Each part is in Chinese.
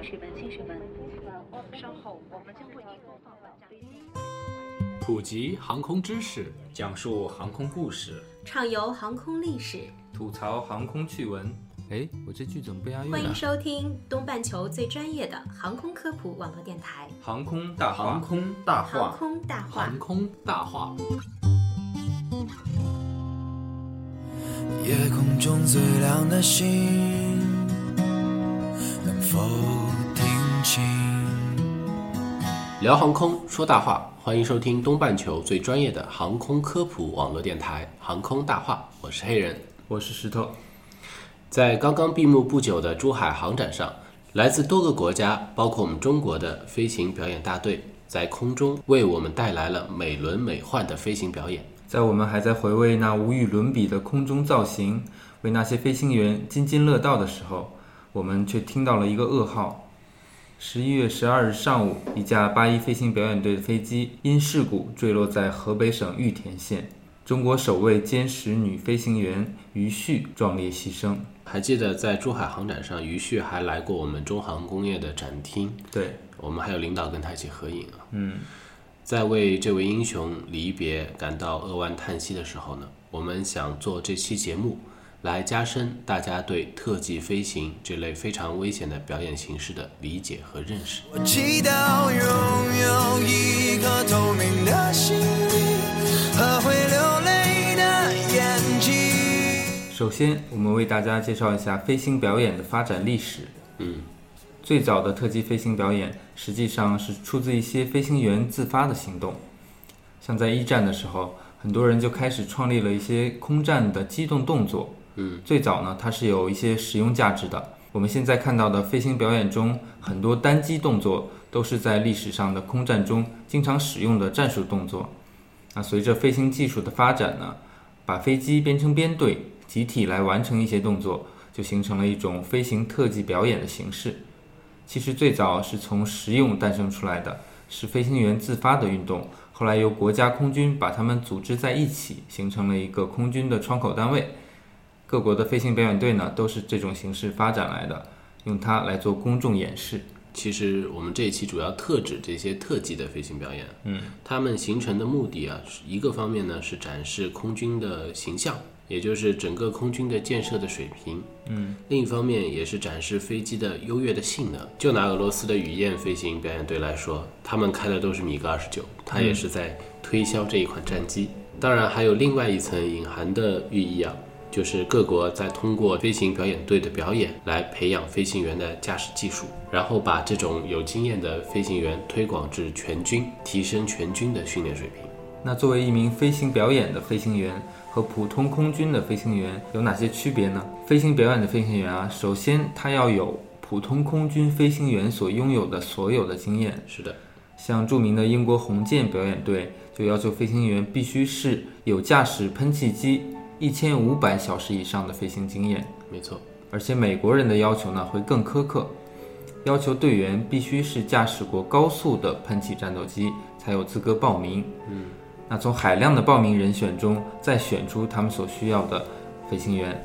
女士们、先生们，稍后我们将为您播放本站。普及航空知识，讲述航空故事，畅游航空历史，吐槽航空趣闻。哎，我这句怎么不押韵欢迎？收听东半球最专业的航空科普网络电台航空大话，航空大话《航，空大话航》。空大话。夜空中最亮的星，能否听清？聊航空说大话，欢迎收听东半球最专业的航空科普网络电台《航空大话》，我是黑人。我是石头。在刚刚闭幕不久的珠海航展上，来自多个国家，包括我们中国的飞行表演大队，在空中为我们带来了美轮美奂的飞行表演。在我们还在回味那无与伦比的空中造型，为那些飞行员津津乐道的时候，我们却听到了一个噩耗。十一月十二日上午，一架八一飞行表演队的飞机因事故坠落在河北省玉田县，中国首位歼十女飞行员于旭壮烈牺牲。还记得在珠海航展上，于旭还来过我们中航工业的展厅，对，我们还有领导跟他一起合影啊。嗯，在为这位英雄离别感到扼腕叹息的时候呢，我们想做这期节目，来加深大家对特技飞行这类非常危险的表演形式的理解和认识。我祈祷拥有一颗透明的心灵和会流泪的眼睛。首先，我们为大家介绍一下飞行表演的发展历史。嗯，最早的特技飞行表演实际上是出自一些飞行员自发的行动。像在一战的时候，很多人就开始创立了一些空战的机动动作。嗯，最早呢，它是有一些实用价值的。我们现在看到的飞行表演中，很多单机动作都是在历史上的空战中经常使用的战术动作。那随着飞行技术的发展呢，把飞机编成编队，集体来完成一些动作，就形成了一种飞行特技表演的形式。其实最早是从实用诞生出来的，是飞行员自发的运动，后来由国家空军把它们组织在一起，形成了一个空军的窗口单位。各国的飞行表演队呢，都是这种形式发展来的，用它来做公众演示。其实我们这一期主要特指这些特技的飞行表演。嗯，他们形成的目的啊，是一个方面呢是展示空军的形象，也就是整个空军的建设的水平。嗯，另一方面也是展示飞机的优越的性能。就拿俄罗斯的雨燕飞行表演队来说，他们开的都是米格二十九，它也是在推销这一款战机。当然还有另外一层隐含的寓意啊，就是各国在通过飞行表演队的表演来培养飞行员的驾驶技术，然后把这种有经验的飞行员推广至全军，提升全军的训练水平。那作为一名飞行表演的飞行员和普通空军的飞行员有哪些区别呢？飞行表演的飞行员啊，首先他要有普通空军飞行员所拥有的所有的经验，是的，像著名的英国红箭表演队就要求飞行员必须是有驾驶喷气机一千五百小时以上的飞行经验，没错。而且美国人的要求呢会更苛刻，要求队员必须是驾驶过高速的喷气战斗机才有资格报名。嗯，那从海量的报名人选中再选出他们所需要的飞行员。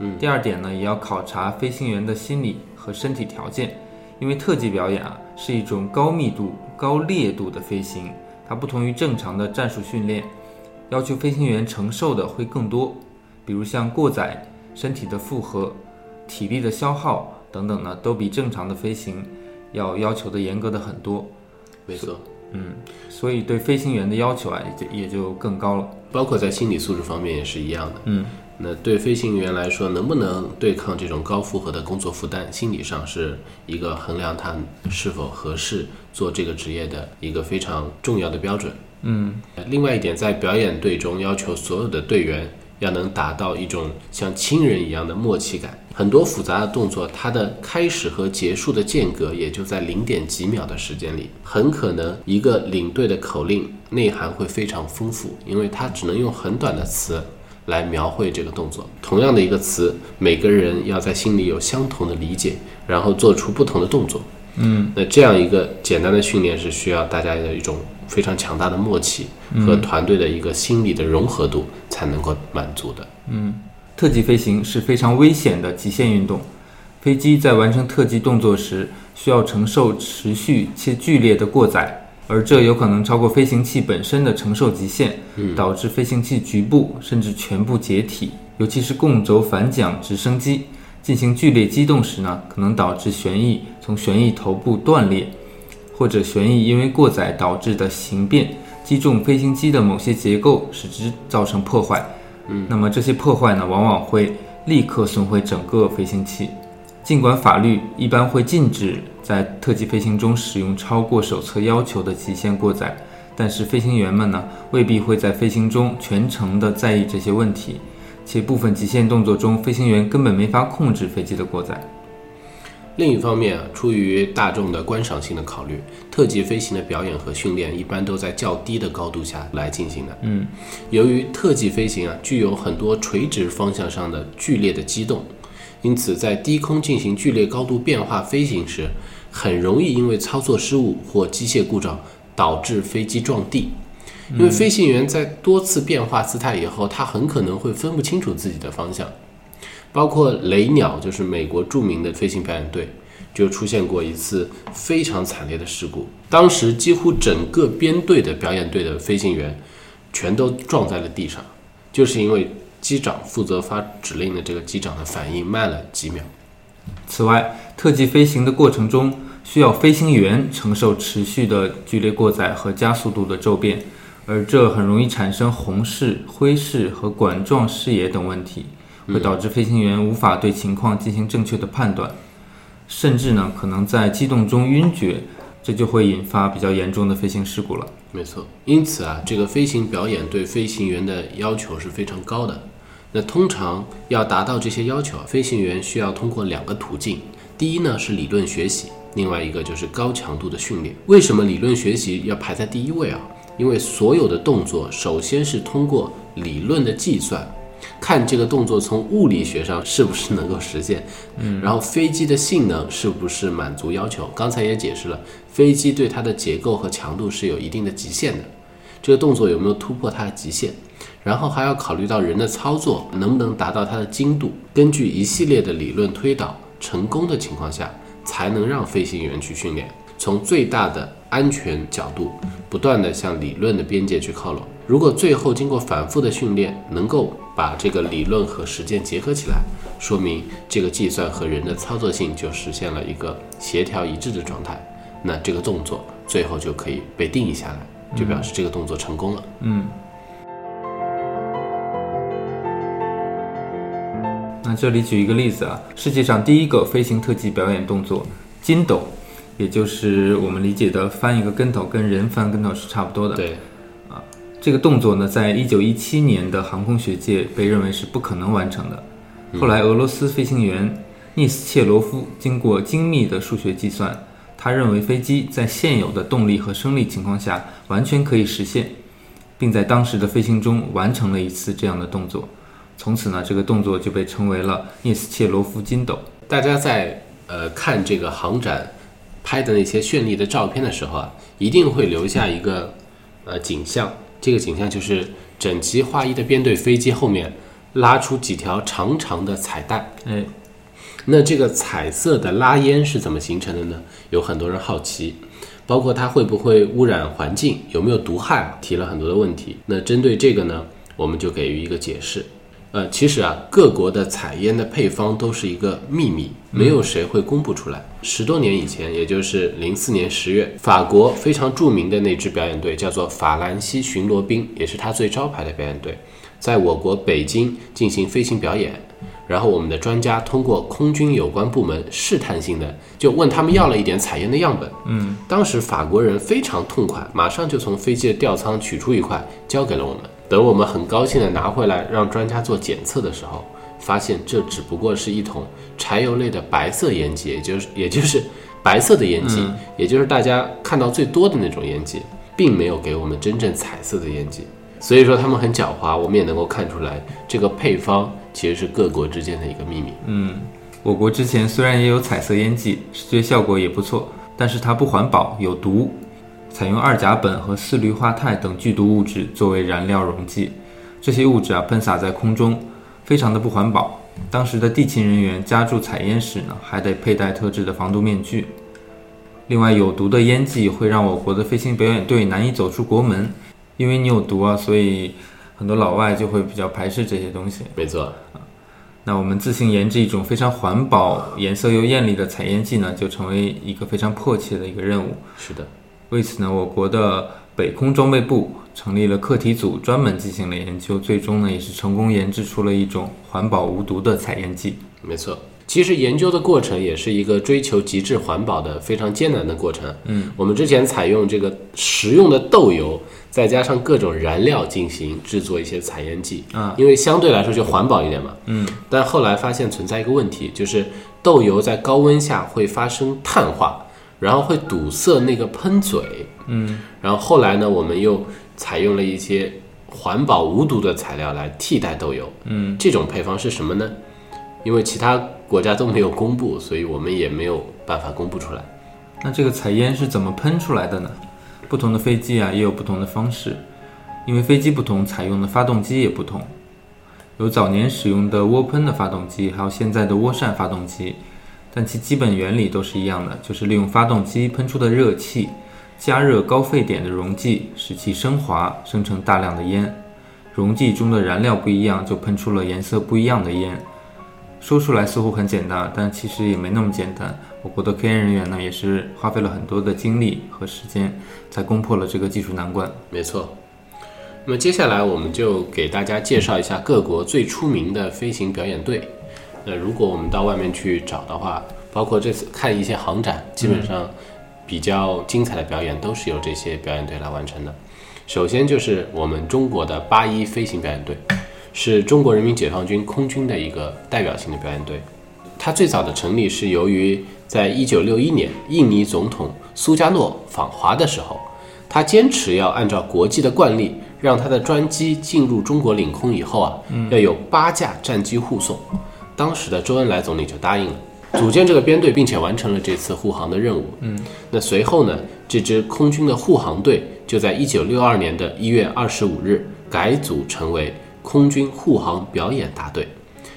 嗯第二点呢，也要考察飞行员的心理和身体条件，因为特技表演啊是一种高密度、高烈度的飞行，它不同于正常的战术训练，要求飞行员承受的会更多，比如像过载、身体的负荷、体力的消耗等等呢，都比正常的飞行要要求的严格的很多。没错，嗯，所以对飞行员的要求啊，也就也就更高了。包括在心理素质方面也是一样的。嗯，那对飞行员来说，能不能对抗这种高负荷的工作负担，心理上是一个衡量他是否合适做这个职业的一个非常重要的标准。嗯，另外一点，在表演队中要求所有的队员要能达到一种像亲人一样的默契感。很多复杂的动作，它的开始和结束的间隔也就在零点几秒的时间里，很可能一个领队的口令内涵会非常丰富，因为它只能用很短的词来描绘这个动作。同样的一个词，每个人要在心里有相同的理解，然后做出不同的动作。嗯，那这样一个简单的训练是需要大家的一种非常强大的默契和团队的一个心理的融合度才能够满足的。嗯特技飞行是非常危险的极限运动，飞机在完成特技动作时，需要承受持续且剧烈的过载，而这有可能超过飞行器本身的承受极限，导致飞行器局部甚至全部解体。尤其是共轴反桨直升机进行剧烈机动时呢，可能导致旋翼从旋翼头部断裂，或者旋翼因为过载导致的形变击中飞行机的某些结构，使之造成破坏。嗯，那么这些破坏呢，往往会立刻损毁整个飞行器。尽管法律一般会禁止在特技飞行中使用超过手册要求的极限过载，但是飞行员们呢，未必会在飞行中全程的在意这些问题。且部分极限动作中，飞行员根本没法控制飞机的过载。另一方面啊，出于大众的观赏性的考虑，特技飞行的表演和训练一般都在较低的高度下来进行的。嗯，由于特技飞行啊具有很多垂直方向上的剧烈的机动，因此在低空进行剧烈高度变化飞行时，很容易因为操作失误或机械故障导致飞机撞地。因为飞行员在多次变化姿态以后，他很可能会分不清楚自己的方向。包括雷鸟，就是美国著名的飞行表演队，就出现过一次非常惨烈的事故。当时几乎整个编队的表演队的飞行员全都撞在了地上，就是因为机长负责发指令的这个机长的反应慢了几秒。此外，特技飞行的过程中，需要飞行员承受持续的剧烈过载和加速度的骤变。而这很容易产生红视、灰视和管状视野等问题，会导致飞行员无法对情况进行正确的判断，甚至呢可能在机动中晕厥，这就会引发比较严重的飞行事故了。没错，因此啊，这个飞行表演对飞行员的要求是非常高的。那通常要达到这些要求，飞行员需要通过两个途径，第一呢是理论学习，另外一个就是高强度的训练。为什么理论学习要排在第一位啊？因为所有的动作，首先是通过理论的计算，看这个动作从物理学上是不是能够实现，嗯，然后飞机的性能是不是满足要求。刚才也解释了，飞机对它的结构和强度是有一定的极限的，这个动作有没有突破它的极限，然后还要考虑到人的操作能不能达到它的精度，根据一系列的理论推导，成功的情况下，才能让飞行员去训练。从最大的安全角度，不断的向理论的边界去靠拢。如果最后经过反复的训练，能够把这个理论和实践结合起来，说明这个计算和人的操作性就实现了一个协调一致的状态。那这个动作最后就可以被定义下来，就表示这个动作成功了。嗯。那这里举一个例子啊，世界上第一个飞行特技表演动作——筋斗。也就是我们理解的翻一个跟头，跟人翻跟头是差不多的。对，啊，这个动作呢，在一九一七年的航空学界被认为是不可能完成的。后来，俄罗斯飞行员涅斯切罗夫经过精密的数学计算，他认为飞机在现有的动力和升力情况下完全可以实现，并在当时的飞行中完成了一次这样的动作。从此呢，这个动作就被称为了涅斯切罗夫筋斗。大家在呃看这个航展。拍的那些绚丽的照片的时候啊，一定会留下一个呃景象。这个景象就是整齐划一的编队飞机后面拉出几条长长的彩带。哎，那这个彩色的拉烟是怎么形成的呢？有很多人好奇，包括它会不会污染环境，有没有毒害，提了很多的问题。那针对这个呢，我们就给予一个解释。呃，其实啊，各国的彩烟的配方都是一个秘密，没有谁会公布出来。十多年以前，也就是零四年十月，法国非常著名的那支表演队叫做法兰西巡逻兵，也是他最招牌的表演队，在我国北京进行飞行表演。然后我们的专家通过空军有关部门试探性的就问他们要了一点采烟的样本。嗯，当时法国人非常痛快，马上就从飞机的吊舱取出一块，交给了我们。等我们很高兴地拿回来让专家做检测的时候，发现这只不过是一桶柴油类的白色烟剂，也就是也就是白色的烟剂，也就是大家看到最多的那种烟剂，并没有给我们真正彩色的烟剂。所以说他们很狡猾，我们也能够看出来，这个配方其实是各国之间的一个秘密。嗯，我国之前虽然也有彩色烟剂，视觉效果也不错，但是它不环保，有毒。采用二甲苯和四氯化钛等剧毒物质作为燃料溶剂，这些物质啊喷洒在空中，非常的不环保，当时的地勤人员加注采烟时呢，还得佩戴特制的防毒面具。另外，有毒的烟剂会让我国的飞行表演队难以走出国门，因为你有毒啊，所以很多老外就会比较排斥这些东西。没错，那我们自行研制一种非常环保、颜色又艳丽的采烟剂呢，就成为一个非常迫切的一个任务。是的，为此呢，我国的北空装备部成立了课题组，专门进行了研究，最终呢，也是成功研制出了一种环保无毒的采烟剂。没错。其实研究的过程也是一个追求极致环保的非常艰难的过程。嗯，我们之前采用这个食用的豆油，再加上各种燃料进行制作一些采烟剂啊，因为相对来说就环保一点嘛。嗯，但后来发现存在一个问题，就是豆油在高温下会发生碳化，然后会堵塞那个喷嘴。嗯，然后后来呢，我们又采用了一些环保无毒的材料来替代豆油。嗯，这种配方是什么呢？因为其他国家都没有公布，所以我们也没有办法公布出来。那这个彩烟是怎么喷出来的呢？不同的飞机啊也有不同的方式，因为飞机不同，采用的发动机也不同。有早年使用的涡喷的发动机，还有现在的涡扇发动机，但其基本原理都是一样的，就是利用发动机喷出的热气，加热高沸点的溶剂，使其升华，生成大量的烟。溶剂中的燃料不一样，就喷出了颜色不一样的烟。说出来似乎很简单，但其实也没那么简单。我国的科研人员呢，也是花费了很多的精力和时间，才攻破了这个技术难关。没错。那么接下来我们就给大家介绍一下各国最出名的飞行表演队。那如果我们到外面去找的话，包括这次看一些航展，基本上比较精彩的表演都是由这些表演队来完成的。首先就是我们中国的八一飞行表演队，是中国人民解放军空军的一个代表性的表演队。它最早的成立是由于在一九六一年印尼总统苏加诺访华的时候，他坚持要按照国际的惯例，让他的专机进入中国领空以后啊，要有八架战机护送。当时的周恩来总理就答应了，组建这个编队，并且完成了这次护航的任务。嗯，那随后呢，这支空军的护航队就在一九六二年的一月二十五日改组成为空军护航表演大队，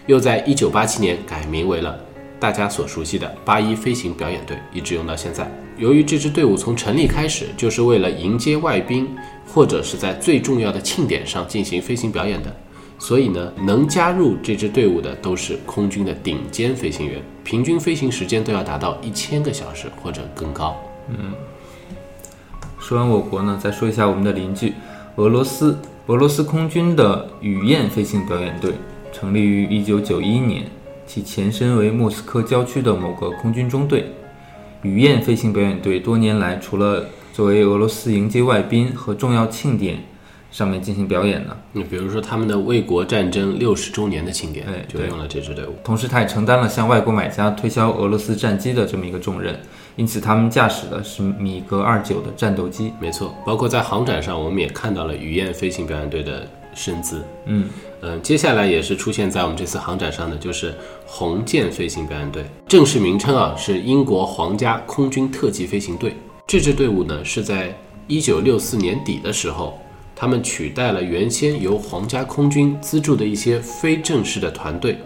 又在一九八七年改名为了大家所熟悉的八一飞行表演队，一直用到现在。由于这支队伍从成立开始就是为了迎接外宾，或者是在最重要的庆典上进行飞行表演的。所以呢，能加入这支队伍的都是空军的顶尖飞行员，平均飞行时间都要达到一千个小时或者更高。嗯说完我国呢，再说一下我们的邻居俄罗斯。俄罗斯空军的雨燕飞行表演队成立于1991年，其前身为莫斯科郊区的某个空军中队。雨燕飞行表演队多年来除了作为俄罗斯迎接外宾和重要庆典上面进行表演呢，你比如说他们的卫国战争六十周年的庆典哎，对就用了这支队伍。同时他也承担了向外国买家推销俄罗斯战机的这么一个重任，因此他们驾驶的是米格二九的战斗机。没错，包括在航展上，我们也看到了雨燕飞行表演队的身姿。嗯，嗯，接下来也是出现在我们这次航展上的，就是红箭飞行表演队，正式名称啊是英国皇家空军特技飞行队。这支队伍呢是在一九六四年底的时候，他们取代了原先由皇家空军资助的一些非正式的团队，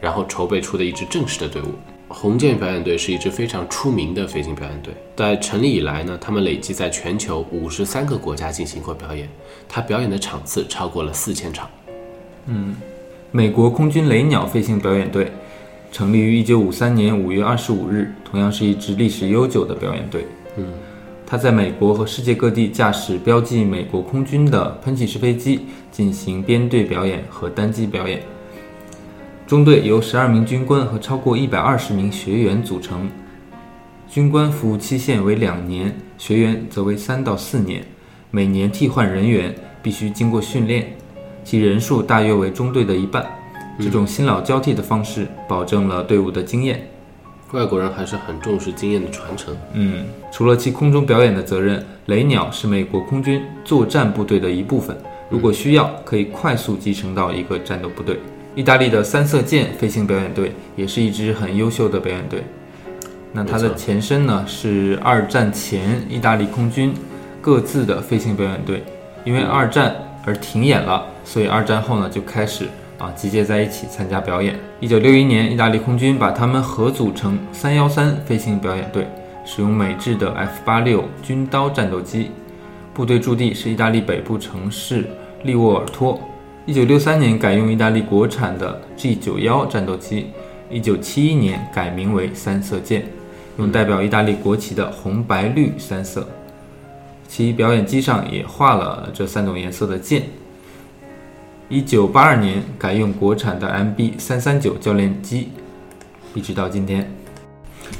然后筹备出的一支正式的队伍。红箭表演队是一支非常出名的飞行表演队，在成立以来呢，他们累计在全球五十三个国家进行过表演，他表演的场次超过了四千场。嗯美国空军雷鸟飞行表演队成立于一九五三年五月二十五日，同样是一支历史悠久的表演队。嗯，他在美国和世界各地驾驶标记美国空军的喷气式飞机进行编队表演和单机表演。中队由12名军官和超过120名学员组成，军官服务期限为两年，学员则为三到四年，每年替换人员必须经过训练。其人数大约为中队的一半。这种新老交替的方式，保证了队伍的经验。外国人还是很重视经验的传承。嗯，除了其空中表演的责任，雷鸟是美国空军作战部队的一部分。如果需要，可以快速集成到一个战斗部队。意大利的三色箭飞行表演队也是一支很优秀的表演队。那它的前身呢是二战前意大利空军各自的飞行表演队，因为二战而停演了，所以二战后呢就开始啊集结在一起参加表演。一九六一年，意大利空军把他们合组成三幺三飞行表演队，使用美制的 F 八六军刀战斗机，部队驻地是意大利北部城市利沃尔托。一九六三年改用意大利国产的 G 九幺战斗机，一九七一年改名为三色舰，用代表意大利国旗的红白绿三色。其表演机上也画了这三种颜色的剑。一九八二年改用国产的 MB 三三九教练机，一直到今天。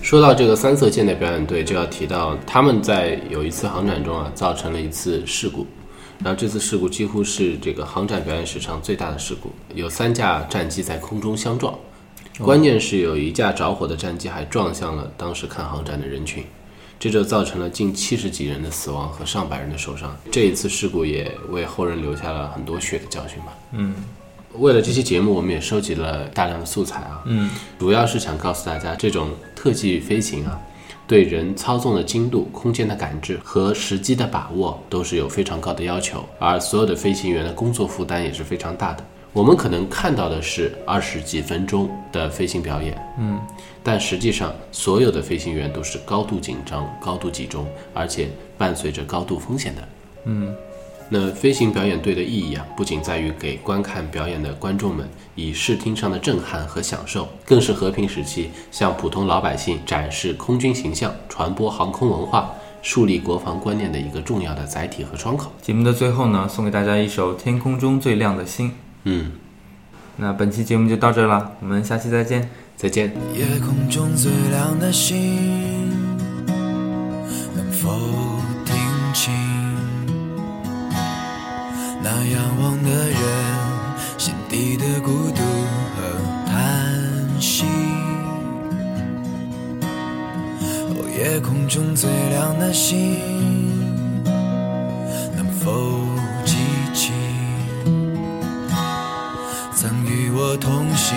说到这个三色舰的表演队，就要提到他们在有一次航展中啊，造成了一次事故，然后这次事故几乎是这个航展表演史上最大的事故，有三架战机在空中相撞，关键是有一架着火的战机还撞向了当时看航展的人群。这就造成了近七十几人的死亡和上百人的受伤。这一次事故也为后人留下了很多血的教训吧。嗯，为了这期节目，我们也收集了大量的素材啊。嗯，主要是想告诉大家，这种特技飞行啊，对人操纵的精度、空间的感知和时机的把握都是有非常高的要求，而所有的飞行员的工作负担也是非常大的。我们可能看到的是二十几分钟的飞行表演，嗯，但实际上所有的飞行员都是高度紧张、高度集中，而且伴随着高度风险的，嗯。那飞行表演队的意义啊，不仅在于给观看表演的观众们以视听上的震撼和享受，更是和平时期向普通老百姓展示空军形象、传播航空文化、树立国防观念的一个重要的载体和窗口。节目的最后呢，送给大家一首《天空中最亮的星》。嗯，那本期节目就到这了，我们下期再见。再见。夜空中最亮的星，能否听清那仰望的人心底的孤独和叹息？哦，夜空中最亮的星，能否记起曾与我同行？